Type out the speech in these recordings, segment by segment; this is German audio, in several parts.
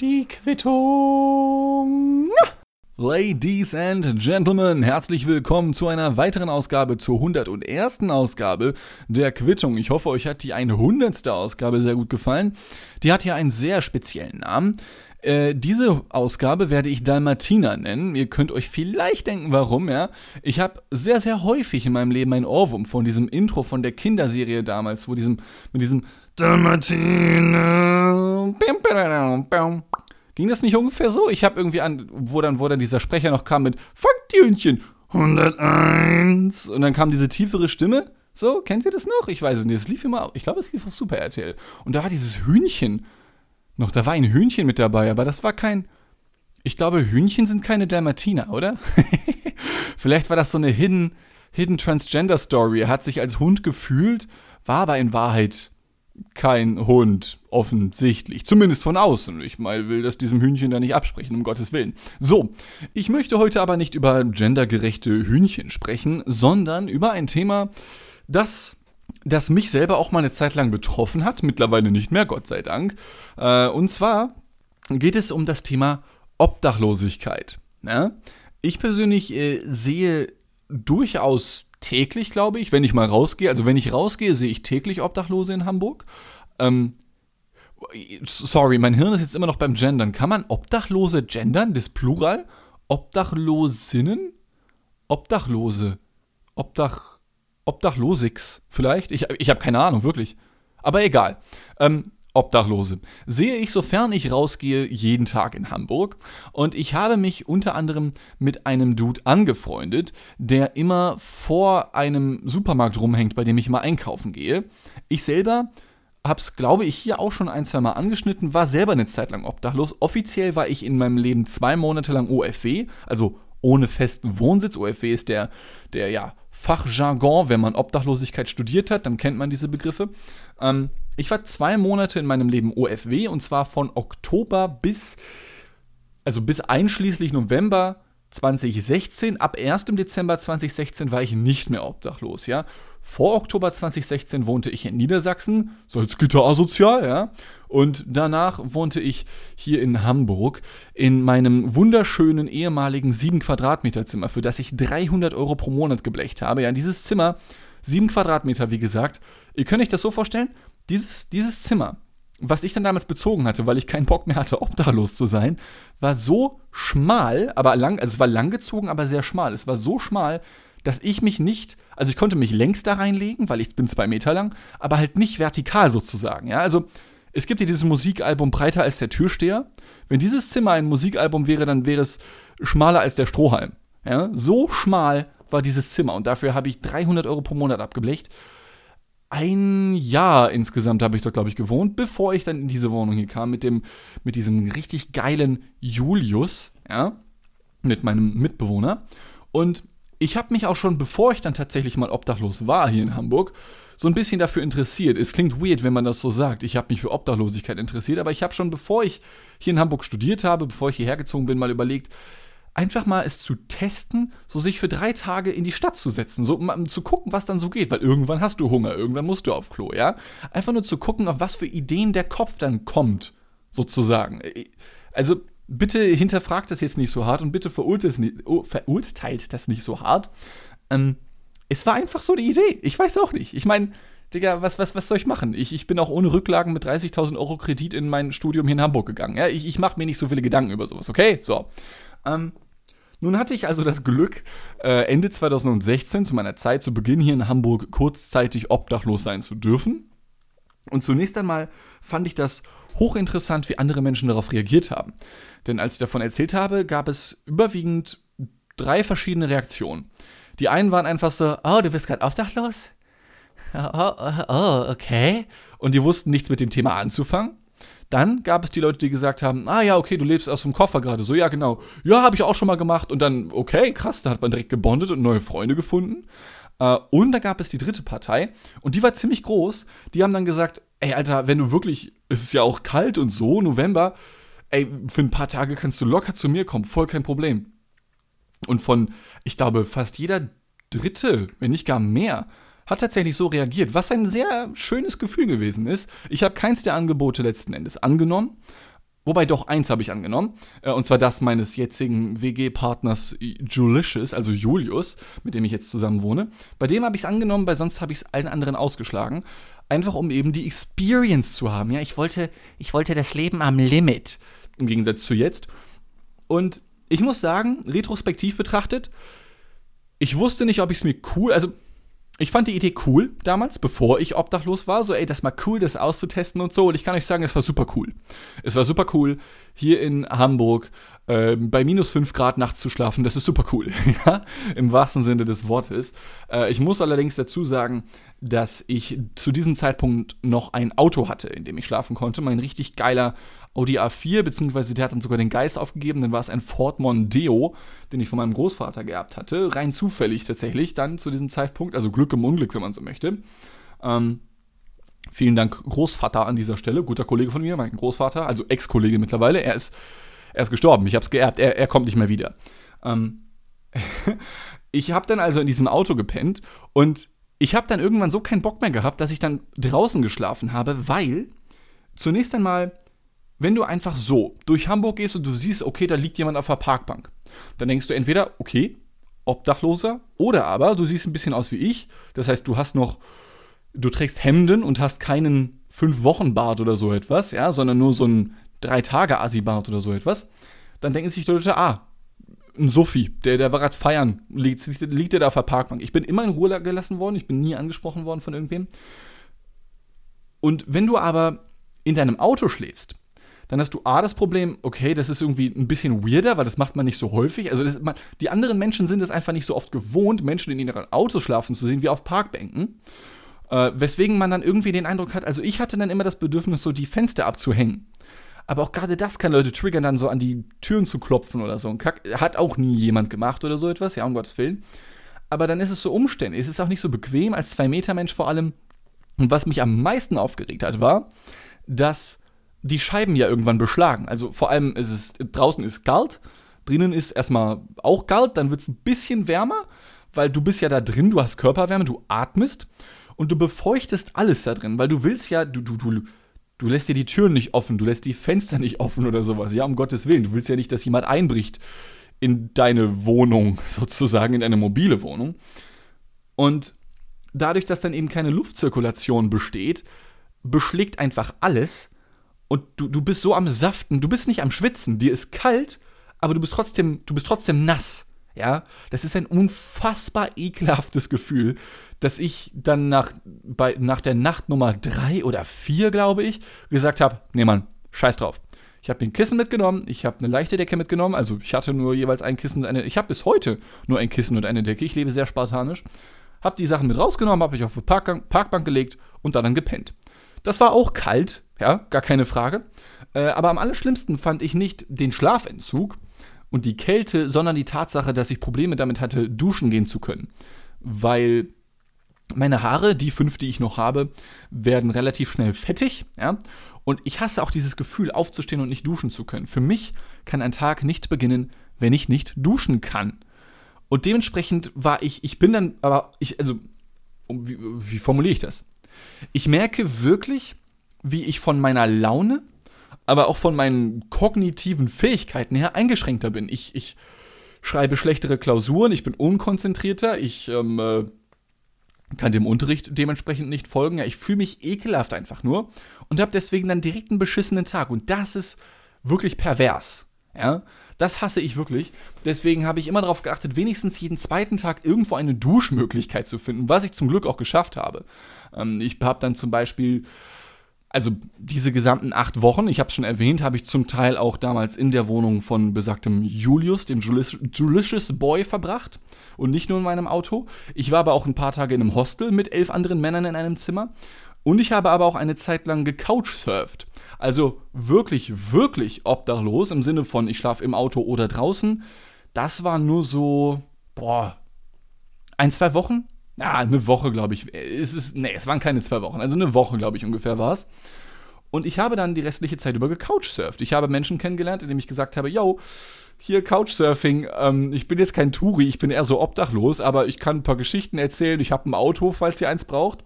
Die Quittung. Ladies and Gentlemen, herzlich willkommen zu einer weiteren Ausgabe, zur 101. Ausgabe der Quittung. Ich hoffe, euch hat die 100. Ausgabe sehr gut gefallen. Die hat ja einen sehr speziellen Namen. Äh, diese Ausgabe werde ich Dalmatina nennen. Ihr könnt euch vielleicht denken, warum, ja. Ich habe sehr, sehr häufig in meinem Leben ein Ohrwurm von diesem Intro von der Kinderserie damals, wo diesem, mit diesem Dalmatina. Ging das nicht ungefähr so? Ich habe irgendwie an, wo dann, wo dann dieser Sprecher noch kam mit Fuck die Hühnchen 101 und dann kam diese tiefere Stimme. So, kennt ihr das noch? Ich weiß es nicht. Es lief immer, ich glaube, es lief auf Super RTL. Und da war dieses Hühnchen noch, da war ein Hühnchen mit dabei, aber das war kein. Ich glaube, Hühnchen sind keine Dalmatiner, oder? Vielleicht war das so eine Hidden, Hidden Transgender Story. Er hat sich als Hund gefühlt, war aber in Wahrheit kein Hund, offensichtlich. Zumindest von außen. Ich mal will das diesem Hühnchen da nicht absprechen, um Gottes Willen. So, ich möchte heute aber nicht über gendergerechte Hühnchen sprechen, sondern über ein Thema, das das mich selber auch mal eine Zeit lang betroffen hat, mittlerweile nicht mehr, Gott sei Dank. Äh, und zwar geht es um das Thema Obdachlosigkeit. Ne? Ich persönlich äh, sehe durchaus täglich, glaube ich, wenn ich mal rausgehe, also wenn ich rausgehe, sehe ich täglich Obdachlose in Hamburg. Ähm, sorry, mein Hirn ist jetzt immer noch beim Gendern. Kann man Obdachlose gendern, das Plural? Obdachlosinnen? Obdachlose. Obdach. Obdachlosix vielleicht. Ich, ich habe keine Ahnung, wirklich. Aber egal. Ähm, Obdachlose. Sehe ich, sofern ich rausgehe, jeden Tag in Hamburg. Und ich habe mich unter anderem mit einem Dude angefreundet, der immer vor einem Supermarkt rumhängt, bei dem ich mal einkaufen gehe. Ich selber habe es, glaube ich, hier auch schon ein, zwei Mal angeschnitten, war selber eine Zeit lang obdachlos. Offiziell war ich in meinem Leben zwei Monate lang OFW, also ohne festen Wohnsitz. OFW ist der, der ja, Fachjargon, wenn man Obdachlosigkeit studiert hat, dann kennt man diese Begriffe. Ähm, ich war zwei Monate in meinem Leben OFW und zwar von Oktober bis, also bis einschließlich November 2016. Ab 1. Dezember 2016 war ich nicht mehr obdachlos, ja. Vor Oktober 2016 wohnte ich in Niedersachsen, Salzgitter asozial, ja. Und danach wohnte ich hier in Hamburg in meinem wunderschönen ehemaligen 7 Quadratmeter Zimmer, für das ich 300 Euro pro Monat geblecht habe. Ja, dieses Zimmer, 7 Quadratmeter, wie gesagt. Ihr könnt euch das so vorstellen, dieses, dieses Zimmer, was ich dann damals bezogen hatte, weil ich keinen Bock mehr hatte, obdachlos zu sein, war so schmal, aber lang, also es war langgezogen, aber sehr schmal. Es war so schmal, dass ich mich nicht, also ich konnte mich längs da reinlegen, weil ich bin zwei Meter lang, aber halt nicht vertikal sozusagen. Ja, also es gibt ja dieses Musikalbum Breiter als der Türsteher. Wenn dieses Zimmer ein Musikalbum wäre, dann wäre es schmaler als der Strohhalm. Ja, so schmal war dieses Zimmer und dafür habe ich 300 Euro pro Monat abgeblecht. Ein Jahr insgesamt habe ich dort, glaube ich, gewohnt, bevor ich dann in diese Wohnung hier kam mit dem, mit diesem richtig geilen Julius, ja, mit meinem Mitbewohner. Und ich habe mich auch schon, bevor ich dann tatsächlich mal obdachlos war hier in Hamburg, so ein bisschen dafür interessiert. Es klingt weird, wenn man das so sagt. Ich habe mich für Obdachlosigkeit interessiert, aber ich habe schon, bevor ich hier in Hamburg studiert habe, bevor ich hierher gezogen bin, mal überlegt, einfach mal es zu testen, so sich für drei Tage in die Stadt zu setzen, so um zu gucken, was dann so geht, weil irgendwann hast du Hunger, irgendwann musst du auf Klo, ja? Einfach nur zu gucken, auf was für Ideen der Kopf dann kommt, sozusagen. Also bitte hinterfragt das jetzt nicht so hart und bitte oh, verurteilt das nicht so hart. Ähm, es war einfach so eine Idee. Ich weiß auch nicht. Ich meine, Digga, was, was, was soll ich machen? Ich, ich bin auch ohne Rücklagen mit 30.000 Euro Kredit in mein Studium hier in Hamburg gegangen. Ja, ich, ich mache mir nicht so viele Gedanken über sowas, okay? So. Ähm, nun hatte ich also das Glück, äh, Ende 2016 zu meiner Zeit zu Beginn hier in Hamburg kurzzeitig obdachlos sein zu dürfen. Und zunächst einmal fand ich das hochinteressant, wie andere Menschen darauf reagiert haben. Denn als ich davon erzählt habe, gab es überwiegend drei verschiedene Reaktionen. Die einen waren einfach so, oh, du bist gerade obdachlos? Oh, oh, oh, okay. Und die wussten nichts mit dem Thema anzufangen. Dann gab es die Leute, die gesagt haben, ah ja, okay, du lebst aus dem Koffer gerade. So, ja, genau. Ja, habe ich auch schon mal gemacht. Und dann, okay, krass, da hat man direkt gebondet und neue Freunde gefunden. Äh, und da gab es die dritte Partei. Und die war ziemlich groß. Die haben dann gesagt, ey, Alter, wenn du wirklich, es ist ja auch kalt und so, November, ey, für ein paar Tage kannst du locker zu mir kommen, voll kein Problem. Und von, ich glaube, fast jeder Dritte, wenn nicht gar mehr, hat tatsächlich so reagiert, was ein sehr schönes Gefühl gewesen ist. Ich habe keins der Angebote letzten Endes angenommen. Wobei doch eins habe ich angenommen. Äh, und zwar das meines jetzigen WG-Partners Julicious, also Julius, mit dem ich jetzt zusammen wohne. Bei dem habe ich es angenommen, weil sonst habe ich es allen anderen ausgeschlagen. Einfach um eben die Experience zu haben. Ja, ich wollte, ich wollte das Leben am Limit. Im Gegensatz zu jetzt. Und ich muss sagen, retrospektiv betrachtet, ich wusste nicht, ob ich es mir cool, also ich fand die Idee cool damals, bevor ich obdachlos war. So, ey, das mal cool, das auszutesten und so. Und ich kann euch sagen, es war super cool. Es war super cool, hier in Hamburg äh, bei minus 5 Grad nachts zu schlafen. Das ist super cool, im wahrsten Sinne des Wortes. Äh, ich muss allerdings dazu sagen, dass ich zu diesem Zeitpunkt noch ein Auto hatte, in dem ich schlafen konnte. Mein richtig geiler Audi A4, beziehungsweise der hat dann sogar den Geist aufgegeben, dann war es ein Ford Mondeo, den ich von meinem Großvater geerbt hatte. Rein zufällig tatsächlich, dann zu diesem Zeitpunkt, also Glück im Unglück, wenn man so möchte. Ähm, vielen Dank, Großvater an dieser Stelle, guter Kollege von mir, mein Großvater, also Ex-Kollege mittlerweile. Er ist, er ist gestorben, ich habe es geerbt, er, er kommt nicht mehr wieder. Ähm, ich habe dann also in diesem Auto gepennt und ich habe dann irgendwann so keinen Bock mehr gehabt, dass ich dann draußen geschlafen habe, weil zunächst einmal wenn du einfach so durch Hamburg gehst und du siehst, okay, da liegt jemand auf der Parkbank, dann denkst du entweder, okay, Obdachloser, oder aber du siehst ein bisschen aus wie ich, das heißt, du hast noch, du trägst Hemden und hast keinen Fünf-Wochen-Bart oder so etwas, ja, sondern nur so ein Drei-Tage-Assi-Bart oder so etwas, dann denken sich die Leute, ah, ein Sophie, der, der war gerade feiern, liegt, liegt der da auf der Parkbank. Ich bin immer in Ruhe gelassen worden, ich bin nie angesprochen worden von irgendwem. Und wenn du aber in deinem Auto schläfst, dann hast du A, das Problem, okay, das ist irgendwie ein bisschen weirder, weil das macht man nicht so häufig. Also das, man, die anderen Menschen sind es einfach nicht so oft gewohnt, Menschen in ihren Autos schlafen zu sehen, wie auf Parkbänken. Äh, weswegen man dann irgendwie den Eindruck hat, also ich hatte dann immer das Bedürfnis, so die Fenster abzuhängen. Aber auch gerade das kann Leute triggern, dann so an die Türen zu klopfen oder so. Kack, hat auch nie jemand gemacht oder so etwas, ja, um Gottes Willen. Aber dann ist es so umständlich. Es ist auch nicht so bequem als Zwei-Meter-Mensch vor allem. Und was mich am meisten aufgeregt hat, war, dass die Scheiben ja irgendwann beschlagen. Also vor allem ist es draußen ist kalt, drinnen ist erstmal auch kalt, dann wird es ein bisschen wärmer, weil du bist ja da drin, du hast Körperwärme, du atmest und du befeuchtest alles da drin, weil du willst ja, du, du, du, du lässt dir die Türen nicht offen, du lässt die Fenster nicht offen oder sowas. Ja, um Gottes Willen, du willst ja nicht, dass jemand einbricht in deine Wohnung, sozusagen, in deine mobile Wohnung. Und dadurch, dass dann eben keine Luftzirkulation besteht, beschlägt einfach alles und du, du bist so am Saften, du bist nicht am Schwitzen, dir ist kalt, aber du bist trotzdem, du bist trotzdem nass. Ja, das ist ein unfassbar ekelhaftes Gefühl, dass ich dann nach, bei, nach der Nacht Nummer drei oder vier, glaube ich, gesagt habe: Nee, Mann, scheiß drauf. Ich habe mir ein Kissen mitgenommen, ich habe eine leichte Decke mitgenommen, also ich hatte nur jeweils ein Kissen und eine, ich habe bis heute nur ein Kissen und eine Decke, ich lebe sehr spartanisch. Habe die Sachen mit rausgenommen, habe ich auf die Parkbank, gelegt und dann gepennt. Das war auch kalt, ja, gar keine Frage. Äh, aber am allerschlimmsten fand ich nicht den Schlafentzug und die Kälte, sondern die Tatsache, dass ich Probleme damit hatte, duschen gehen zu können. Weil meine Haare, die fünf, die ich noch habe, werden relativ schnell fettig, ja. Und ich hasse auch dieses Gefühl, aufzustehen und nicht duschen zu können. Für mich kann ein Tag nicht beginnen, wenn ich nicht duschen kann. Und dementsprechend war ich, ich bin dann, aber ich, also, wie, wie formuliere ich das? Ich merke wirklich, wie ich von meiner Laune, aber auch von meinen kognitiven Fähigkeiten her eingeschränkter bin. Ich, ich schreibe schlechtere Klausuren, ich bin unkonzentrierter, ich ähm, äh, kann dem Unterricht dementsprechend nicht folgen. Ja, ich fühle mich ekelhaft einfach nur und habe deswegen dann direkt einen beschissenen Tag. Und das ist wirklich pervers. Ja, das hasse ich wirklich. Deswegen habe ich immer darauf geachtet, wenigstens jeden zweiten Tag irgendwo eine Duschmöglichkeit zu finden, was ich zum Glück auch geschafft habe. Ähm, ich habe dann zum Beispiel also diese gesamten acht Wochen, ich habe es schon erwähnt, habe ich zum Teil auch damals in der Wohnung von besagtem Julius, dem Julicious Boy, verbracht und nicht nur in meinem Auto. Ich war aber auch ein paar Tage in einem Hostel mit elf anderen Männern in einem Zimmer und ich habe aber auch eine Zeit lang gecouchsurft. Also wirklich, wirklich obdachlos im Sinne von, ich schlafe im Auto oder draußen. Das war nur so, boah, ein, zwei Wochen? Ja, eine Woche, glaube ich. Es ist, nee, es waren keine zwei Wochen. Also eine Woche, glaube ich, ungefähr war es. Und ich habe dann die restliche Zeit über gecouchsurft. Ich habe Menschen kennengelernt, indem ich gesagt habe, yo, hier Couchsurfing, ähm, ich bin jetzt kein Touri, ich bin eher so obdachlos, aber ich kann ein paar Geschichten erzählen, ich habe ein Auto, falls ihr eins braucht.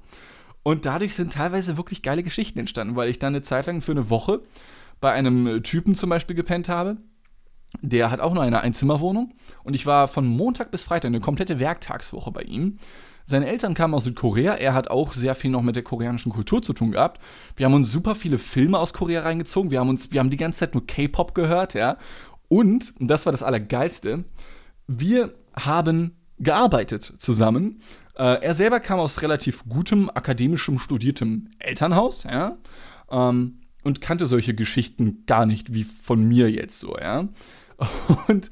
Und dadurch sind teilweise wirklich geile Geschichten entstanden, weil ich dann eine Zeit lang für eine Woche bei einem Typen zum Beispiel gepennt habe. Der hat auch nur eine Einzimmerwohnung. Und ich war von Montag bis Freitag eine komplette Werktagswoche bei ihm. Seine Eltern kamen aus Südkorea. Er hat auch sehr viel noch mit der koreanischen Kultur zu tun gehabt. Wir haben uns super viele Filme aus Korea reingezogen. Wir haben uns, wir haben die ganze Zeit nur K-Pop gehört, ja. Und, und das war das Allergeilste, wir haben gearbeitet zusammen. Äh, er selber kam aus relativ gutem, akademischem, studiertem Elternhaus, ja. Ähm, und kannte solche Geschichten gar nicht wie von mir jetzt so, ja. Und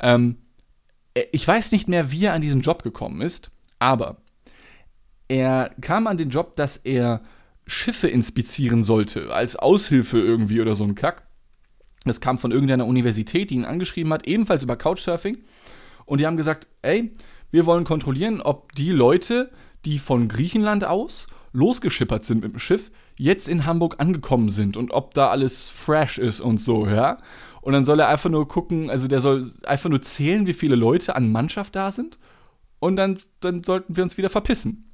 ähm, ich weiß nicht mehr, wie er an diesen Job gekommen ist, aber er kam an den Job, dass er Schiffe inspizieren sollte, als Aushilfe irgendwie oder so ein Kack. Das kam von irgendeiner Universität, die ihn angeschrieben hat, ebenfalls über Couchsurfing. Und die haben gesagt, ey, wir wollen kontrollieren, ob die Leute, die von Griechenland aus losgeschippert sind mit dem Schiff, jetzt in Hamburg angekommen sind und ob da alles fresh ist und so, ja. Und dann soll er einfach nur gucken, also der soll einfach nur zählen, wie viele Leute an Mannschaft da sind. Und dann, dann sollten wir uns wieder verpissen.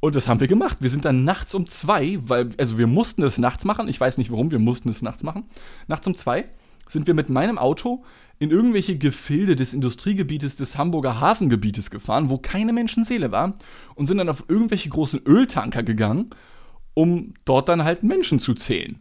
Und das haben wir gemacht. Wir sind dann nachts um zwei, weil, also wir mussten es nachts machen. Ich weiß nicht warum, wir mussten es nachts machen. Nachts um zwei sind wir mit meinem Auto in irgendwelche Gefilde des Industriegebietes des Hamburger Hafengebietes gefahren, wo keine Menschenseele war, und sind dann auf irgendwelche großen Öltanker gegangen, um dort dann halt Menschen zu zählen.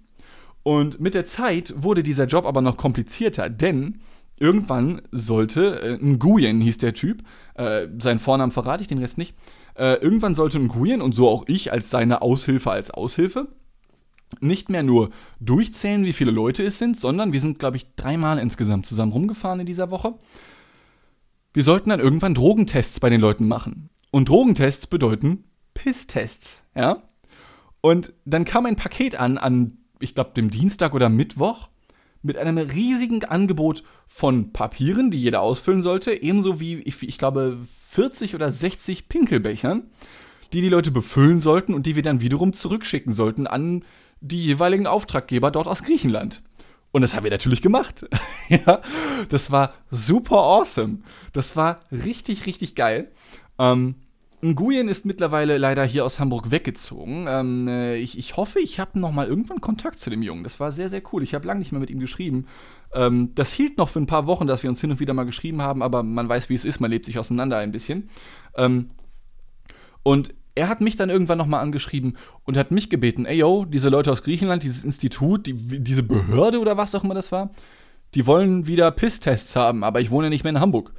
Und mit der Zeit wurde dieser Job aber noch komplizierter, denn irgendwann sollte, äh, Nguyen hieß der Typ, äh, seinen Vornamen verrate ich, den Rest nicht, äh, irgendwann sollte Nguyen und so auch ich als seine Aushilfe als Aushilfe nicht mehr nur durchzählen, wie viele Leute es sind, sondern wir sind, glaube ich, dreimal insgesamt zusammen rumgefahren in dieser Woche. Wir sollten dann irgendwann Drogentests bei den Leuten machen. Und Drogentests bedeuten Pisstests, ja? Und dann kam ein Paket an, an, ich glaube, dem Dienstag oder Mittwoch, mit einem riesigen Angebot von Papieren, die jeder ausfüllen sollte, ebenso wie, ich, ich glaube, 40 oder 60 Pinkelbechern, die die Leute befüllen sollten und die wir dann wiederum zurückschicken sollten an die jeweiligen Auftraggeber dort aus Griechenland. Und das haben wir natürlich gemacht. ja, das war super awesome. Das war richtig, richtig geil. Ähm, Nguyen ist mittlerweile leider hier aus Hamburg weggezogen. Ähm, äh, ich, ich, hoffe, ich habe noch mal irgendwann Kontakt zu dem Jungen. Das war sehr, sehr cool. Ich habe lange nicht mehr mit ihm geschrieben. Ähm, das hielt noch für ein paar Wochen, dass wir uns hin und wieder mal geschrieben haben, aber man weiß, wie es ist. Man lebt sich auseinander ein bisschen. Ähm, und er hat mich dann irgendwann nochmal angeschrieben und hat mich gebeten, ey yo, diese Leute aus Griechenland, dieses Institut, die, diese Behörde oder was auch immer das war, die wollen wieder Pisstests haben, aber ich wohne nicht mehr in Hamburg.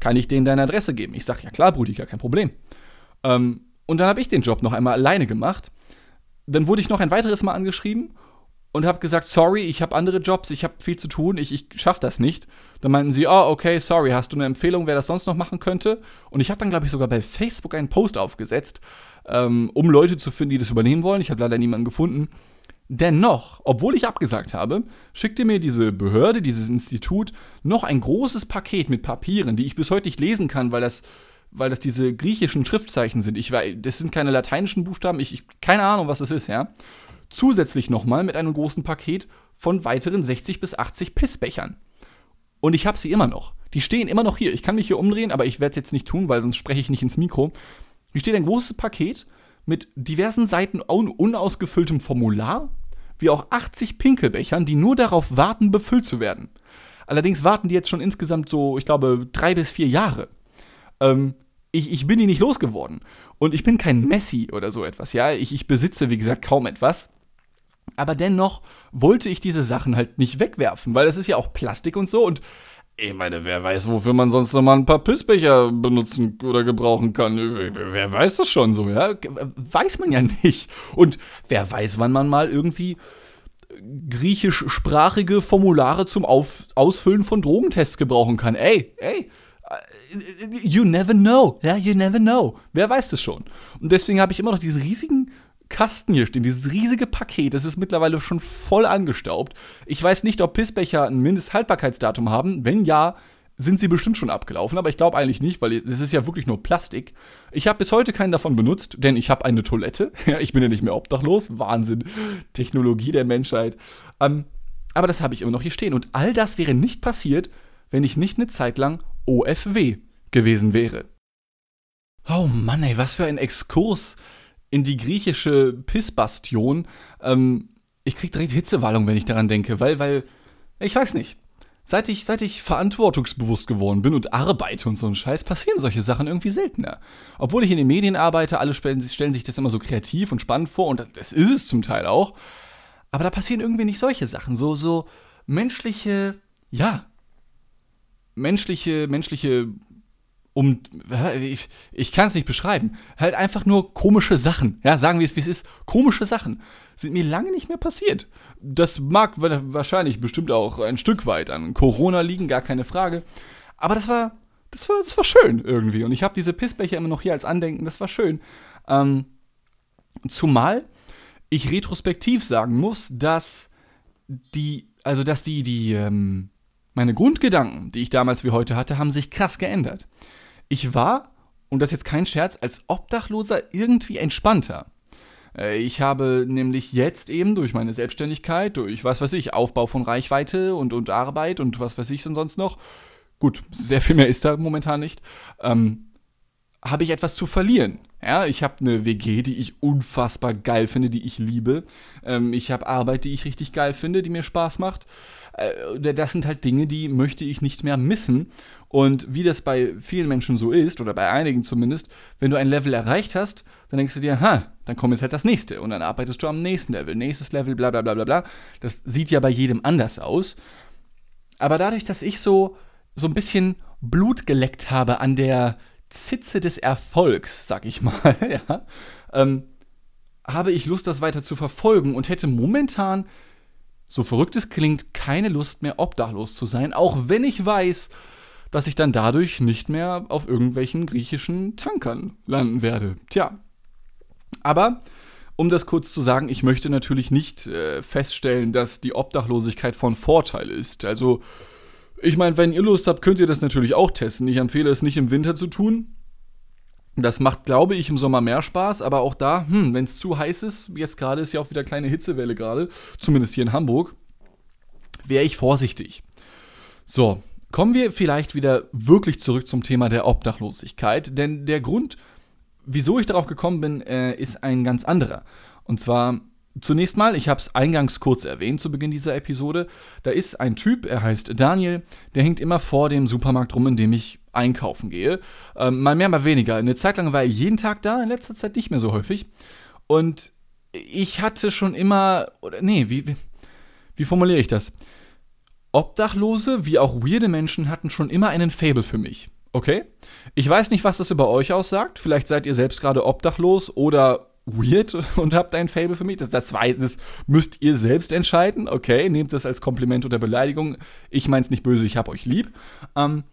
Kann ich denen deine Adresse geben? Ich sag, ja klar, Brudi, gar kein Problem. Ähm, und dann habe ich den Job noch einmal alleine gemacht. Dann wurde ich noch ein weiteres Mal angeschrieben und habe gesagt, sorry, ich habe andere Jobs, ich habe viel zu tun, ich, ich schaffe das nicht. Dann meinten sie, oh, okay, sorry, hast du eine Empfehlung, wer das sonst noch machen könnte? Und ich habe dann, glaube ich, sogar bei Facebook einen Post aufgesetzt, ähm, um Leute zu finden, die das übernehmen wollen. Ich habe leider niemanden gefunden. Dennoch, obwohl ich abgesagt habe, schickte mir diese Behörde, dieses Institut, noch ein großes Paket mit Papieren, die ich bis heute nicht lesen kann, weil das, weil das diese griechischen Schriftzeichen sind. Ich weiß, das sind keine lateinischen Buchstaben, ich, ich keine Ahnung, was das ist, ja zusätzlich nochmal mit einem großen Paket von weiteren 60 bis 80 Pissbechern. Und ich habe sie immer noch. Die stehen immer noch hier. Ich kann mich hier umdrehen, aber ich werde es jetzt nicht tun, weil sonst spreche ich nicht ins Mikro. Hier steht ein großes Paket mit diversen Seiten un unausgefülltem Formular, wie auch 80 Pinkelbechern, die nur darauf warten, befüllt zu werden. Allerdings warten die jetzt schon insgesamt so, ich glaube, drei bis vier Jahre. Ähm, ich, ich bin die nicht losgeworden. Und ich bin kein Messi oder so etwas, ja. Ich, ich besitze, wie gesagt, kaum etwas. Aber dennoch wollte ich diese Sachen halt nicht wegwerfen, weil es ist ja auch Plastik und so und ich meine, wer weiß, wofür man sonst noch mal ein paar Pissbecher benutzen oder gebrauchen kann. Wer weiß das schon so, ja? Weiß man ja nicht. Und wer weiß, wann man mal irgendwie griechischsprachige Formulare zum Auf Ausfüllen von Drogentests gebrauchen kann. Ey, ey, you never know. Ja, you never know. Wer weiß das schon. Und deswegen habe ich immer noch diesen riesigen Kasten hier stehen, dieses riesige Paket, das ist mittlerweile schon voll angestaubt. Ich weiß nicht, ob Pissbecher ein Mindesthaltbarkeitsdatum haben. Wenn ja, sind sie bestimmt schon abgelaufen, aber ich glaube eigentlich nicht, weil es ist ja wirklich nur Plastik. Ich habe bis heute keinen davon benutzt, denn ich habe eine Toilette. Ja, ich bin ja nicht mehr obdachlos. Wahnsinn. Technologie der Menschheit. Ähm, aber das habe ich immer noch hier stehen. Und all das wäre nicht passiert, wenn ich nicht eine Zeit lang OFW gewesen wäre. Oh Mann, ey, was für ein Exkurs in die griechische Pissbastion. Ähm, ich krieg direkt Hitzewallung, wenn ich daran denke, weil, weil, ich weiß nicht. Seit ich, seit ich verantwortungsbewusst geworden bin und arbeite und so ein Scheiß, passieren solche Sachen irgendwie seltener. Obwohl ich in den Medien arbeite, alle stellen, stellen sich das immer so kreativ und spannend vor und das ist es zum Teil auch. Aber da passieren irgendwie nicht solche Sachen. So, so menschliche, ja, menschliche, menschliche um ich, ich kann es nicht beschreiben. Halt einfach nur komische Sachen. Ja, sagen wir es, wie es ist. Komische Sachen sind mir lange nicht mehr passiert. Das mag wahrscheinlich bestimmt auch ein Stück weit an Corona liegen, gar keine Frage. Aber das war, das war, das war schön irgendwie. Und ich habe diese Pissbecher immer noch hier als Andenken. Das war schön. Ähm, zumal ich retrospektiv sagen muss, dass die, also dass die, die, ähm, meine Grundgedanken, die ich damals wie heute hatte, haben sich krass geändert. Ich war, und das ist jetzt kein Scherz, als Obdachloser irgendwie entspannter. Äh, ich habe nämlich jetzt eben durch meine Selbstständigkeit, durch was weiß ich, Aufbau von Reichweite und, und Arbeit und was weiß ich und sonst noch, gut, sehr viel mehr ist da momentan nicht, ähm, habe ich etwas zu verlieren. Ja, ich habe eine WG, die ich unfassbar geil finde, die ich liebe. Ähm, ich habe Arbeit, die ich richtig geil finde, die mir Spaß macht. Äh, das sind halt Dinge, die möchte ich nicht mehr missen. Und wie das bei vielen Menschen so ist, oder bei einigen zumindest, wenn du ein Level erreicht hast, dann denkst du dir, ha, dann kommt jetzt halt das nächste. Und dann arbeitest du am nächsten Level, nächstes Level, bla bla bla bla bla. Das sieht ja bei jedem anders aus. Aber dadurch, dass ich so, so ein bisschen Blut geleckt habe an der Zitze des Erfolgs, sag ich mal, ja, ähm, habe ich Lust, das weiter zu verfolgen und hätte momentan so verrückt es klingt, keine Lust mehr obdachlos zu sein, auch wenn ich weiß, dass ich dann dadurch nicht mehr auf irgendwelchen griechischen Tankern landen werde. Tja. Aber, um das kurz zu sagen, ich möchte natürlich nicht äh, feststellen, dass die Obdachlosigkeit von Vorteil ist. Also, ich meine, wenn ihr Lust habt, könnt ihr das natürlich auch testen. Ich empfehle es nicht im Winter zu tun. Das macht, glaube ich, im Sommer mehr Spaß, aber auch da, hm, wenn es zu heiß ist, jetzt gerade ist ja auch wieder kleine Hitzewelle gerade, zumindest hier in Hamburg, wäre ich vorsichtig. So, kommen wir vielleicht wieder wirklich zurück zum Thema der Obdachlosigkeit, denn der Grund, wieso ich darauf gekommen bin, äh, ist ein ganz anderer. Und zwar Zunächst mal, ich habe es eingangs kurz erwähnt zu Beginn dieser Episode, da ist ein Typ, er heißt Daniel, der hängt immer vor dem Supermarkt rum, in dem ich einkaufen gehe. Ähm, mal mehr, mal weniger. Eine Zeit lang war er jeden Tag da, in letzter Zeit nicht mehr so häufig. Und ich hatte schon immer, oder nee, wie, wie, wie formuliere ich das? Obdachlose wie auch weirde Menschen hatten schon immer einen Fable für mich. Okay? Ich weiß nicht, was das über euch aussagt. Vielleicht seid ihr selbst gerade obdachlos oder weird und habt ein Fable für mich. Das, das, das müsst ihr selbst entscheiden. Okay, nehmt das als Kompliment oder Beleidigung. Ich meine es nicht böse, ich hab euch lieb. Ähm,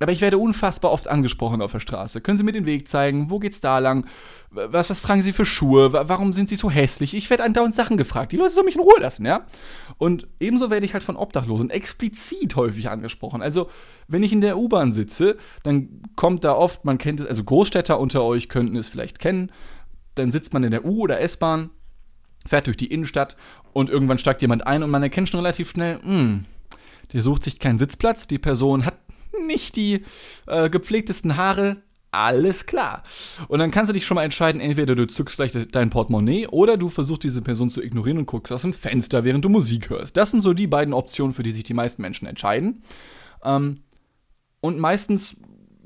aber ich werde unfassbar oft angesprochen auf der Straße. Können Sie mir den Weg zeigen? Wo geht's da lang? Was, was tragen Sie für Schuhe? Warum sind Sie so hässlich? Ich werde andauernd Sachen gefragt. Die Leute sollen mich in Ruhe lassen, ja? Und ebenso werde ich halt von Obdachlosen explizit häufig angesprochen. Also, wenn ich in der U-Bahn sitze, dann kommt da oft, man kennt es, also Großstädter unter euch könnten es vielleicht kennen, dann sitzt man in der U- oder S-Bahn, fährt durch die Innenstadt und irgendwann steigt jemand ein und man erkennt schon relativ schnell, hm, der sucht sich keinen Sitzplatz, die Person hat nicht die äh, gepflegtesten Haare, alles klar. Und dann kannst du dich schon mal entscheiden, entweder du zückst gleich dein Portemonnaie oder du versuchst diese Person zu ignorieren und guckst aus dem Fenster, während du Musik hörst. Das sind so die beiden Optionen, für die sich die meisten Menschen entscheiden. Ähm, und meistens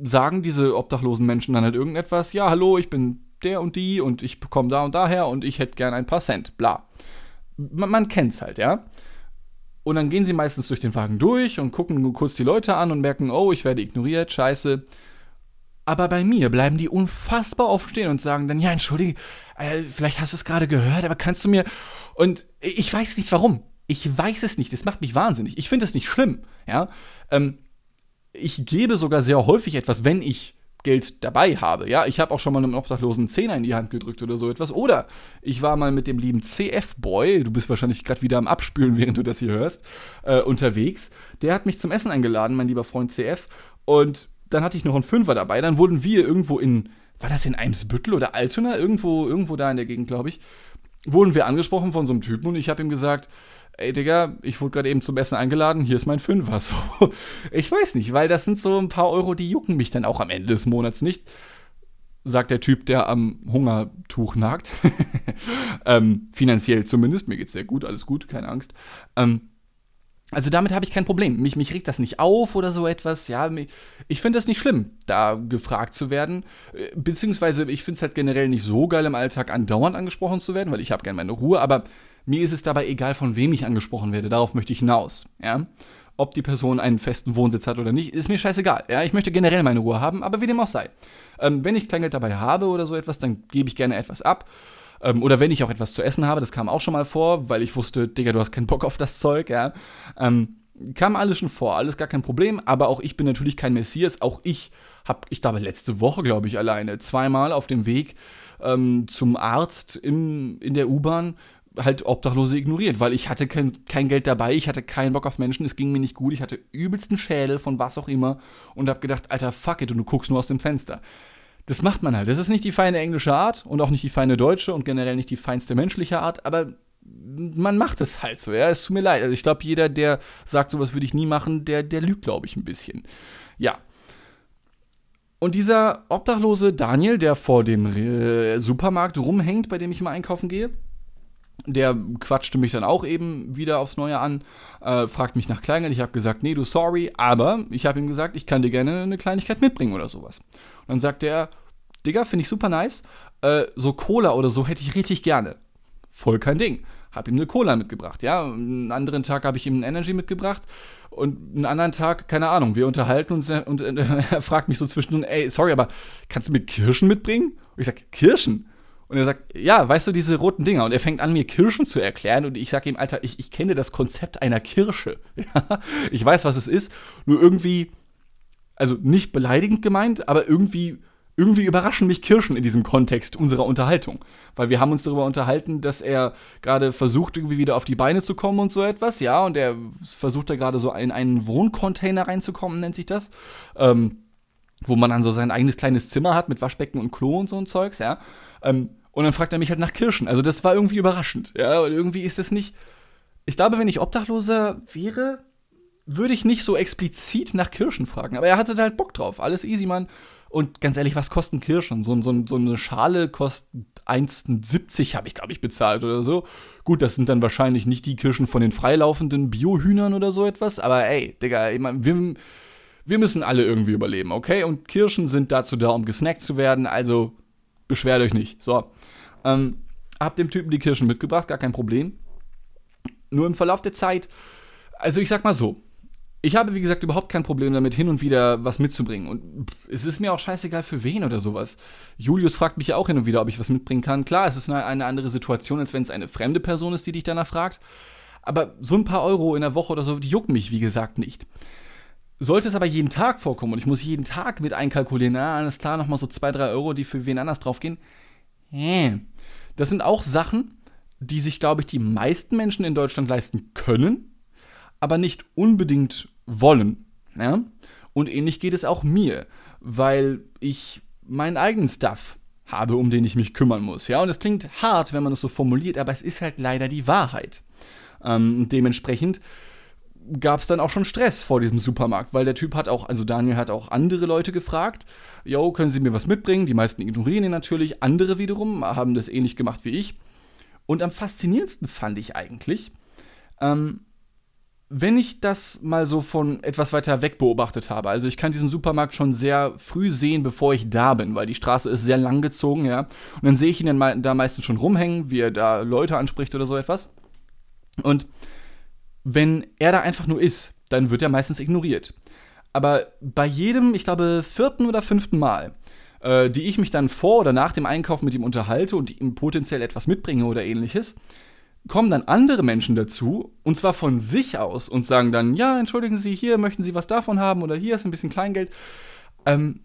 sagen diese obdachlosen Menschen dann halt irgendetwas, ja, hallo, ich bin der und die und ich bekomme da und daher und ich hätte gern ein paar Cent, bla. Man, man kennt's halt, ja. Und dann gehen sie meistens durch den Wagen durch und gucken kurz die Leute an und merken, oh, ich werde ignoriert, scheiße. Aber bei mir bleiben die unfassbar oft stehen und sagen dann, ja, entschuldige, äh, vielleicht hast du es gerade gehört, aber kannst du mir. Und ich weiß nicht warum. Ich weiß es nicht. Das macht mich wahnsinnig. Ich finde es nicht schlimm, ja. Ähm, ich gebe sogar sehr häufig etwas, wenn ich Geld dabei habe. Ja, ich habe auch schon mal einem Obdachlosen Zehner in die Hand gedrückt oder so etwas. Oder ich war mal mit dem lieben CF-Boy, du bist wahrscheinlich gerade wieder am Abspülen, während du das hier hörst, äh, unterwegs. Der hat mich zum Essen eingeladen, mein lieber Freund CF. Und dann hatte ich noch einen Fünfer dabei. Dann wurden wir irgendwo in, war das in Eimsbüttel oder Altona? Irgendwo, irgendwo da in der Gegend, glaube ich. Wurden wir angesprochen von so einem Typen und ich habe ihm gesagt, ey Digga, ich wurde gerade eben zum Essen eingeladen, hier ist mein Fünfer. So, ich weiß nicht, weil das sind so ein paar Euro, die jucken mich dann auch am Ende des Monats nicht. Sagt der Typ, der am Hungertuch nagt. ähm, finanziell zumindest, mir geht's sehr gut, alles gut, keine Angst. Ähm, also damit habe ich kein Problem. Mich, mich regt das nicht auf oder so etwas. Ja, ich finde das nicht schlimm, da gefragt zu werden. Äh, beziehungsweise ich finde es halt generell nicht so geil im Alltag andauernd angesprochen zu werden, weil ich habe gerne meine Ruhe. Aber mir ist es dabei egal, von wem ich angesprochen werde. Darauf möchte ich hinaus. Ja? Ob die Person einen festen Wohnsitz hat oder nicht, ist mir scheißegal. Ja? Ich möchte generell meine Ruhe haben, aber wie dem auch sei. Ähm, wenn ich Kleingeld dabei habe oder so etwas, dann gebe ich gerne etwas ab. Ähm, oder wenn ich auch etwas zu essen habe, das kam auch schon mal vor, weil ich wusste, Digga, du hast keinen Bock auf das Zeug, ja. Ähm, kam alles schon vor, alles gar kein Problem, aber auch ich bin natürlich kein Messias. Auch ich habe, ich glaube, letzte Woche, glaube ich, alleine zweimal auf dem Weg ähm, zum Arzt in, in der U-Bahn halt Obdachlose ignoriert, weil ich hatte kein, kein Geld dabei, ich hatte keinen Bock auf Menschen, es ging mir nicht gut, ich hatte übelsten Schädel von was auch immer und habe gedacht, Alter, fuck it, und du guckst nur aus dem Fenster das macht man halt. Das ist nicht die feine englische Art und auch nicht die feine deutsche und generell nicht die feinste menschliche Art, aber man macht es halt so, ja. Es tut mir leid. Also ich glaube, jeder, der sagt, sowas würde ich nie machen, der, der lügt, glaube ich, ein bisschen. Ja. Und dieser obdachlose Daniel, der vor dem äh, Supermarkt rumhängt, bei dem ich immer einkaufen gehe, der quatschte mich dann auch eben wieder aufs Neue an, äh, fragt mich nach Kleingeld. Ich habe gesagt, nee, du sorry, aber ich habe ihm gesagt, ich kann dir gerne eine Kleinigkeit mitbringen oder sowas. Und dann sagt er, Digga, finde ich super nice, äh, so Cola oder so hätte ich richtig gerne. Voll kein Ding. Hab ihm eine Cola mitgebracht, ja. Einen anderen Tag habe ich ihm ein Energy mitgebracht und einen anderen Tag, keine Ahnung, wir unterhalten uns und äh, er fragt mich so zwischendurch, ey, sorry, aber kannst du mir Kirschen mitbringen? Und ich sag, Kirschen? Und er sagt, ja, weißt du, diese roten Dinger. Und er fängt an, mir Kirschen zu erklären. Und ich sage ihm, Alter, ich, ich kenne das Konzept einer Kirsche. Ich weiß, was es ist. Nur irgendwie, also nicht beleidigend gemeint, aber irgendwie, irgendwie überraschen mich Kirschen in diesem Kontext unserer Unterhaltung. Weil wir haben uns darüber unterhalten, dass er gerade versucht, irgendwie wieder auf die Beine zu kommen und so etwas. Ja, und er versucht da gerade so in einen Wohncontainer reinzukommen, nennt sich das. Ähm, wo man dann so sein eigenes kleines Zimmer hat mit Waschbecken und Klo und so ein Zeugs, ja. Ähm, und dann fragt er mich halt nach Kirschen. Also das war irgendwie überraschend. Ja, und irgendwie ist es nicht. Ich glaube, wenn ich Obdachloser wäre, würde ich nicht so explizit nach Kirschen fragen. Aber er hatte da halt Bock drauf. Alles easy, Mann. Und ganz ehrlich, was kosten Kirschen? So, so, so eine Schale kostet 1,70 habe ich, glaube ich, bezahlt oder so. Gut, das sind dann wahrscheinlich nicht die Kirschen von den freilaufenden Biohühnern oder so etwas. Aber ey, Digga, ich mein, wir, wir müssen alle irgendwie überleben, okay? Und Kirschen sind dazu da, um gesnackt zu werden. Also beschwert euch nicht. So. Ähm, hab dem Typen die Kirschen mitgebracht, gar kein Problem. Nur im Verlauf der Zeit, also ich sag mal so, ich habe, wie gesagt, überhaupt kein Problem damit, hin und wieder was mitzubringen. Und es ist mir auch scheißegal für wen oder sowas. Julius fragt mich ja auch hin und wieder, ob ich was mitbringen kann. Klar, es ist eine, eine andere Situation, als wenn es eine fremde Person ist, die dich danach fragt. Aber so ein paar Euro in der Woche oder so, die jucken mich, wie gesagt, nicht. Sollte es aber jeden Tag vorkommen und ich muss jeden Tag mit einkalkulieren, na, alles klar, nochmal so zwei, drei Euro, die für wen anders draufgehen. Das sind auch Sachen, die sich, glaube ich, die meisten Menschen in Deutschland leisten können, aber nicht unbedingt wollen. Ja? Und ähnlich geht es auch mir, weil ich meinen eigenen Stuff habe, um den ich mich kümmern muss. Ja, und es klingt hart, wenn man das so formuliert, aber es ist halt leider die Wahrheit. Ähm, dementsprechend gab es dann auch schon Stress vor diesem Supermarkt, weil der Typ hat auch, also Daniel hat auch andere Leute gefragt, yo, können Sie mir was mitbringen? Die meisten ignorieren ihn natürlich, andere wiederum haben das ähnlich gemacht wie ich. Und am faszinierendsten fand ich eigentlich, ähm, wenn ich das mal so von etwas weiter weg beobachtet habe, also ich kann diesen Supermarkt schon sehr früh sehen, bevor ich da bin, weil die Straße ist sehr lang gezogen, ja. Und dann sehe ich ihn dann da meistens schon rumhängen, wie er da Leute anspricht oder so etwas. Und wenn er da einfach nur ist, dann wird er meistens ignoriert. Aber bei jedem, ich glaube, vierten oder fünften Mal, äh, die ich mich dann vor oder nach dem Einkauf mit ihm unterhalte und ihm potenziell etwas mitbringe oder ähnliches, kommen dann andere Menschen dazu, und zwar von sich aus, und sagen dann, ja, entschuldigen Sie, hier möchten Sie was davon haben oder hier ist ein bisschen Kleingeld. Ähm,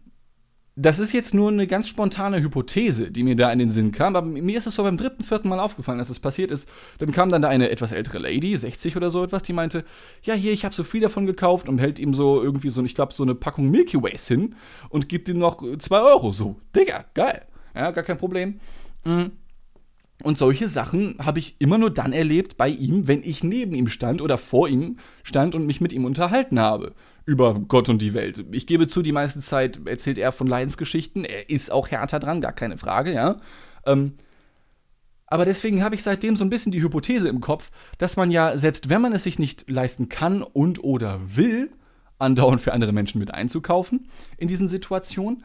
das ist jetzt nur eine ganz spontane Hypothese, die mir da in den Sinn kam, aber mir ist es so beim dritten, vierten Mal aufgefallen, als das passiert ist. Dann kam dann da eine etwas ältere Lady, 60 oder so etwas, die meinte, ja, hier, ich habe so viel davon gekauft und hält ihm so irgendwie so, ich glaube, so eine Packung Milky Ways hin und gibt ihm noch 2 Euro. So, Digga, geil. Ja, gar kein Problem. Mhm. Und solche Sachen habe ich immer nur dann erlebt bei ihm, wenn ich neben ihm stand oder vor ihm stand und mich mit ihm unterhalten habe über Gott und die Welt. Ich gebe zu, die meiste Zeit erzählt er von Leidensgeschichten. Er ist auch härter dran, gar keine Frage, ja. Ähm, aber deswegen habe ich seitdem so ein bisschen die Hypothese im Kopf, dass man ja, selbst wenn man es sich nicht leisten kann und oder will, andauernd für andere Menschen mit einzukaufen in diesen Situationen,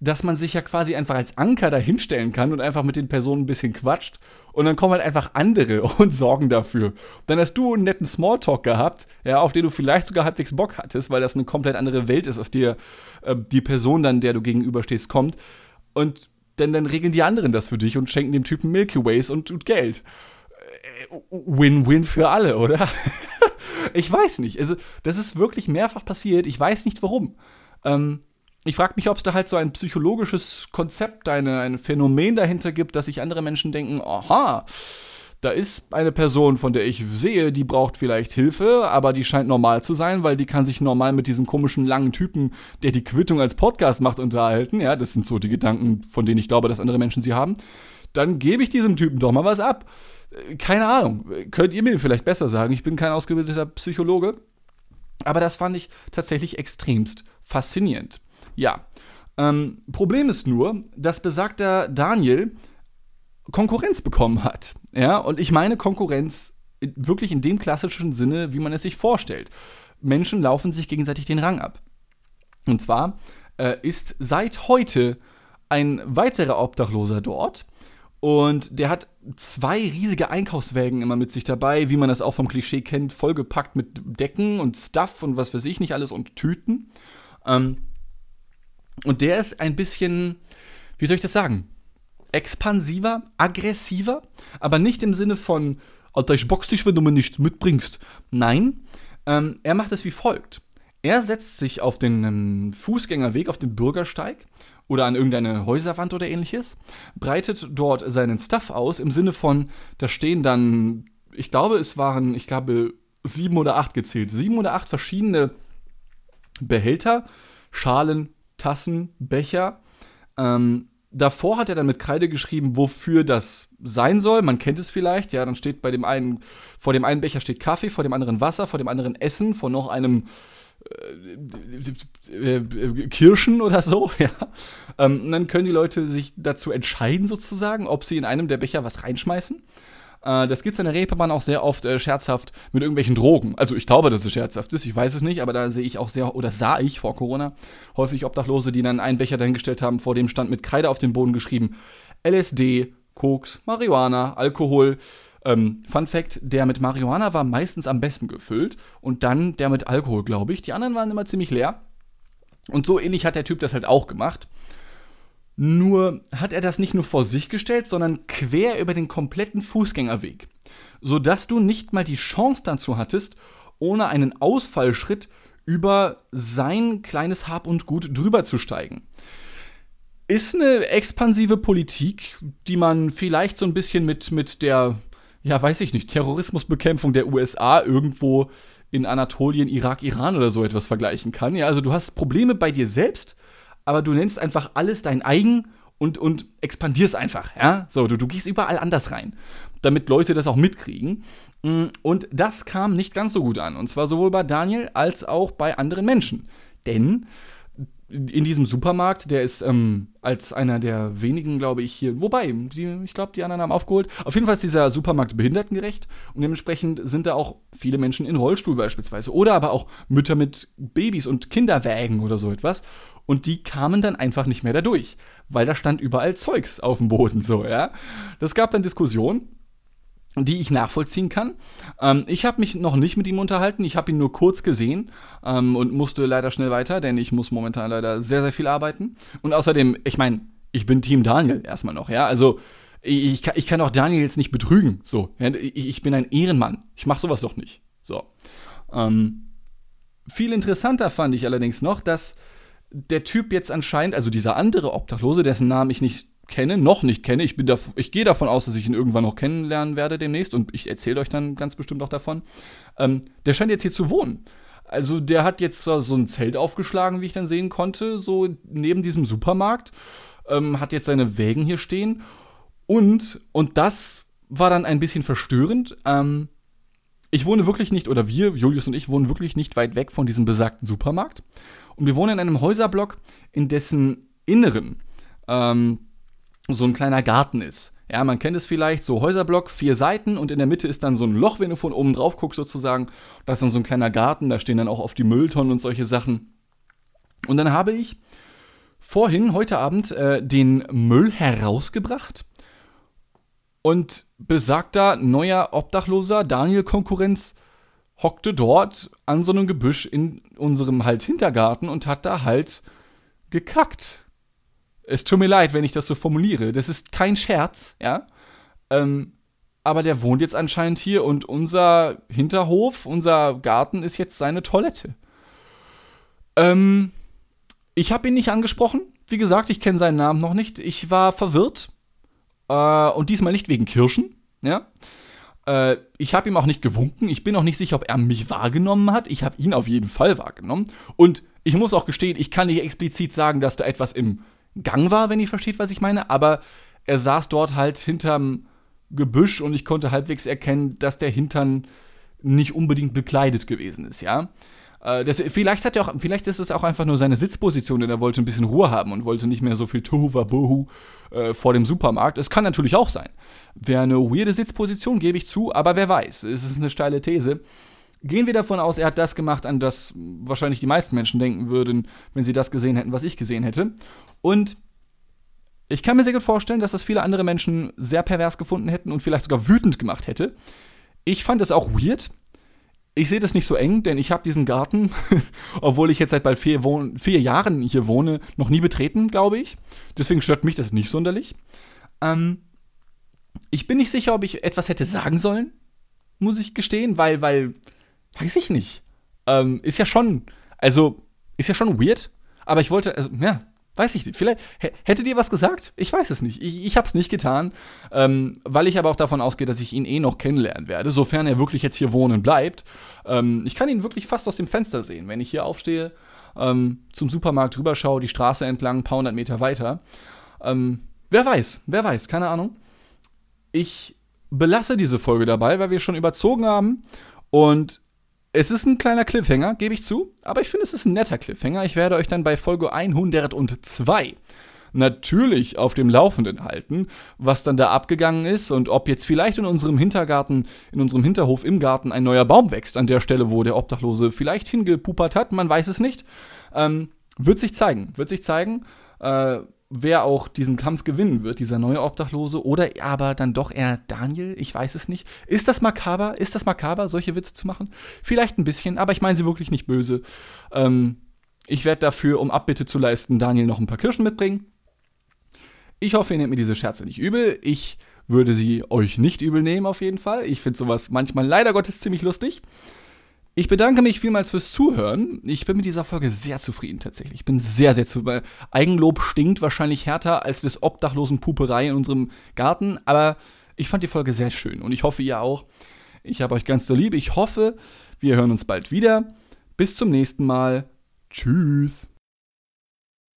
dass man sich ja quasi einfach als Anker dahinstellen kann und einfach mit den Personen ein bisschen quatscht und dann kommen halt einfach andere und sorgen dafür. Dann hast du einen netten Smalltalk gehabt, ja, auf den du vielleicht sogar halbwegs Bock hattest, weil das eine komplett andere Welt ist, aus der äh, die Person dann, der du gegenüberstehst, kommt. Und dann, dann regeln die anderen das für dich und schenken dem Typen Milky Ways und, und Geld. Äh, Win-win für alle, oder? ich weiß nicht. Also, das ist wirklich mehrfach passiert. Ich weiß nicht warum. Ähm, ich frage mich, ob es da halt so ein psychologisches Konzept, eine, ein Phänomen dahinter gibt, dass sich andere Menschen denken, aha, da ist eine Person, von der ich sehe, die braucht vielleicht Hilfe, aber die scheint normal zu sein, weil die kann sich normal mit diesem komischen langen Typen, der die Quittung als Podcast macht, unterhalten. Ja, das sind so die Gedanken, von denen ich glaube, dass andere Menschen sie haben. Dann gebe ich diesem Typen doch mal was ab. Keine Ahnung. Könnt ihr mir vielleicht besser sagen? Ich bin kein ausgebildeter Psychologe. Aber das fand ich tatsächlich extremst faszinierend. Ja. Ähm, Problem ist nur, dass besagter Daniel Konkurrenz bekommen hat. Ja, und ich meine Konkurrenz wirklich in dem klassischen Sinne, wie man es sich vorstellt. Menschen laufen sich gegenseitig den Rang ab. Und zwar äh, ist seit heute ein weiterer Obdachloser dort. Und der hat zwei riesige Einkaufswägen immer mit sich dabei, wie man das auch vom Klischee kennt, vollgepackt mit Decken und Stuff und was weiß ich nicht alles und Tüten. Ähm, und der ist ein bisschen, wie soll ich das sagen? Expansiver, aggressiver, aber nicht im Sinne von, Alter, ich box dich, wenn du mir nichts mitbringst. Nein, ähm, er macht es wie folgt. Er setzt sich auf den ähm, Fußgängerweg, auf den Bürgersteig oder an irgendeine Häuserwand oder ähnliches, breitet dort seinen Stuff aus im Sinne von, da stehen dann, ich glaube, es waren, ich glaube, sieben oder acht gezählt, sieben oder acht verschiedene Behälter, Schalen, Tassen, Becher. Ähm, davor hat er dann mit Kreide geschrieben, wofür das sein soll. Man kennt es vielleicht. Ja, dann steht bei dem einen, vor dem einen Becher steht Kaffee, vor dem anderen Wasser, vor dem anderen Essen, vor noch einem äh, äh, Kirschen oder so, ja. Ähm, dann können die Leute sich dazu entscheiden, sozusagen, ob sie in einem der Becher was reinschmeißen. Äh, das gibt es in der Reeperbahn auch sehr oft äh, scherzhaft mit irgendwelchen Drogen. Also ich glaube, dass es scherzhaft ist, ich weiß es nicht, aber da sehe ich auch sehr, oder sah ich vor Corona häufig Obdachlose, die dann einen Becher dahingestellt haben, vor dem stand mit Kreide auf dem Boden geschrieben LSD, Koks, Marihuana, Alkohol. Ähm, Fun Fact: Der mit Marihuana war meistens am besten gefüllt und dann der mit Alkohol, glaube ich. Die anderen waren immer ziemlich leer. Und so ähnlich hat der Typ das halt auch gemacht. Nur hat er das nicht nur vor sich gestellt, sondern quer über den kompletten Fußgängerweg, sodass du nicht mal die Chance dazu hattest, ohne einen Ausfallschritt über sein kleines Hab und Gut drüber zu steigen. Ist eine expansive Politik, die man vielleicht so ein bisschen mit, mit der, ja, weiß ich nicht, Terrorismusbekämpfung der USA irgendwo in Anatolien, Irak, Iran oder so etwas vergleichen kann. Ja, also du hast Probleme bei dir selbst, aber du nennst einfach alles dein eigen und, und expandierst einfach, ja? So, du, du gehst überall anders rein, damit Leute das auch mitkriegen. Mm, und das kam nicht ganz so gut an. Und zwar sowohl bei Daniel als auch bei anderen Menschen. Denn in diesem Supermarkt, der ist ähm, als einer der wenigen, glaube ich, hier, wobei, die, ich glaube, die anderen haben aufgeholt. Auf jeden Fall ist dieser Supermarkt behindertengerecht und dementsprechend sind da auch viele Menschen in Rollstuhl beispielsweise oder aber auch Mütter mit Babys und Kinderwägen oder so etwas. Und die kamen dann einfach nicht mehr dadurch, weil da stand überall Zeugs auf dem Boden so, ja. Das gab dann Diskussionen, die ich nachvollziehen kann. Ähm, ich habe mich noch nicht mit ihm unterhalten, ich habe ihn nur kurz gesehen ähm, und musste leider schnell weiter, denn ich muss momentan leider sehr, sehr viel arbeiten. Und außerdem, ich meine, ich bin Team Daniel erstmal noch, ja. Also ich, ich kann auch Daniel jetzt nicht betrügen. So, ich, bin ein Ehrenmann. Ich mache sowas doch nicht. So. Ähm, viel interessanter fand ich allerdings noch, dass der Typ jetzt anscheinend, also dieser andere Obdachlose, dessen Namen ich nicht kenne, noch nicht kenne, ich, bin da, ich gehe davon aus, dass ich ihn irgendwann noch kennenlernen werde demnächst und ich erzähle euch dann ganz bestimmt auch davon, ähm, der scheint jetzt hier zu wohnen. Also der hat jetzt so ein Zelt aufgeschlagen, wie ich dann sehen konnte, so neben diesem Supermarkt, ähm, hat jetzt seine Wägen hier stehen und, und das war dann ein bisschen verstörend, ähm, ich wohne wirklich nicht, oder wir, Julius und ich, wohnen wirklich nicht weit weg von diesem besagten Supermarkt. Und wir wohnen in einem Häuserblock, in dessen Inneren ähm, so ein kleiner Garten ist. Ja, man kennt es vielleicht, so Häuserblock, vier Seiten und in der Mitte ist dann so ein Loch, wenn du von oben drauf guckst sozusagen. Da ist dann so ein kleiner Garten, da stehen dann auch oft die Mülltonnen und solche Sachen. Und dann habe ich vorhin, heute Abend, äh, den Müll herausgebracht und besagter neuer Obdachloser, Daniel Konkurrenz, hockte dort an so einem Gebüsch in unserem halt Hintergarten und hat da halt gekackt. Es tut mir leid, wenn ich das so formuliere. Das ist kein Scherz, ja. Ähm, aber der wohnt jetzt anscheinend hier und unser Hinterhof, unser Garten ist jetzt seine Toilette. Ähm, ich habe ihn nicht angesprochen. Wie gesagt, ich kenne seinen Namen noch nicht. Ich war verwirrt. Äh, und diesmal nicht wegen Kirschen, ja. Äh, ich habe ihm auch nicht gewunken. Ich bin auch nicht sicher, ob er mich wahrgenommen hat. Ich habe ihn auf jeden Fall wahrgenommen. Und ich muss auch gestehen, ich kann nicht explizit sagen, dass da etwas im Gang war, wenn ihr versteht, was ich meine. Aber er saß dort halt hinterm Gebüsch und ich konnte halbwegs erkennen, dass der Hintern nicht unbedingt bekleidet gewesen ist, ja. Äh, das, vielleicht, hat er auch, vielleicht ist es auch einfach nur seine Sitzposition, denn er wollte ein bisschen Ruhe haben und wollte nicht mehr so viel Tohuwabohu äh, vor dem Supermarkt. Es kann natürlich auch sein. Wäre eine weirde Sitzposition, gebe ich zu, aber wer weiß. Es ist eine steile These. Gehen wir davon aus, er hat das gemacht, an das wahrscheinlich die meisten Menschen denken würden, wenn sie das gesehen hätten, was ich gesehen hätte. Und ich kann mir sehr gut vorstellen, dass das viele andere Menschen sehr pervers gefunden hätten und vielleicht sogar wütend gemacht hätte. Ich fand es auch weird ich sehe das nicht so eng, denn ich habe diesen Garten, obwohl ich jetzt seit bald vier, vier, Jahren hier wohne, noch nie betreten, glaube ich. Deswegen stört mich das nicht sonderlich. Ähm, ich bin nicht sicher, ob ich etwas hätte sagen sollen, muss ich gestehen, weil, weil, weiß ich nicht. Ähm, ist ja schon, also, ist ja schon weird, aber ich wollte, also, ja, Weiß ich nicht. Vielleicht hättet ihr was gesagt? Ich weiß es nicht. Ich, ich habe es nicht getan, ähm, weil ich aber auch davon ausgehe, dass ich ihn eh noch kennenlernen werde, sofern er wirklich jetzt hier wohnen bleibt. Ähm, ich kann ihn wirklich fast aus dem Fenster sehen, wenn ich hier aufstehe, ähm, zum Supermarkt rüberschaue, die Straße entlang, ein paar hundert Meter weiter. Ähm, wer weiß, wer weiß, keine Ahnung. Ich belasse diese Folge dabei, weil wir schon überzogen haben und es ist ein kleiner Cliffhanger, gebe ich zu, aber ich finde, es ist ein netter Cliffhanger. Ich werde euch dann bei Folge 102 natürlich auf dem Laufenden halten, was dann da abgegangen ist und ob jetzt vielleicht in unserem Hintergarten, in unserem Hinterhof im Garten ein neuer Baum wächst, an der Stelle, wo der Obdachlose vielleicht hingepupert hat, man weiß es nicht. Ähm, wird sich zeigen, wird sich zeigen. Äh, wer auch diesen Kampf gewinnen wird, dieser neue Obdachlose, oder aber dann doch eher Daniel, ich weiß es nicht. Ist das makaber? Ist das makaber, solche Witze zu machen? Vielleicht ein bisschen, aber ich meine sie wirklich nicht böse. Ähm, ich werde dafür, um Abbitte zu leisten, Daniel noch ein paar Kirschen mitbringen. Ich hoffe, ihr nehmt mir diese Scherze nicht übel. Ich würde sie euch nicht übel nehmen, auf jeden Fall. Ich finde sowas manchmal leider Gottes ziemlich lustig. Ich bedanke mich vielmals fürs Zuhören. Ich bin mit dieser Folge sehr zufrieden tatsächlich. Ich bin sehr, sehr zufrieden. Eigenlob stinkt wahrscheinlich härter als des obdachlosen Puperei in unserem Garten, aber ich fand die Folge sehr schön und ich hoffe, ihr auch. Ich habe euch ganz so lieb. Ich hoffe, wir hören uns bald wieder. Bis zum nächsten Mal. Tschüss.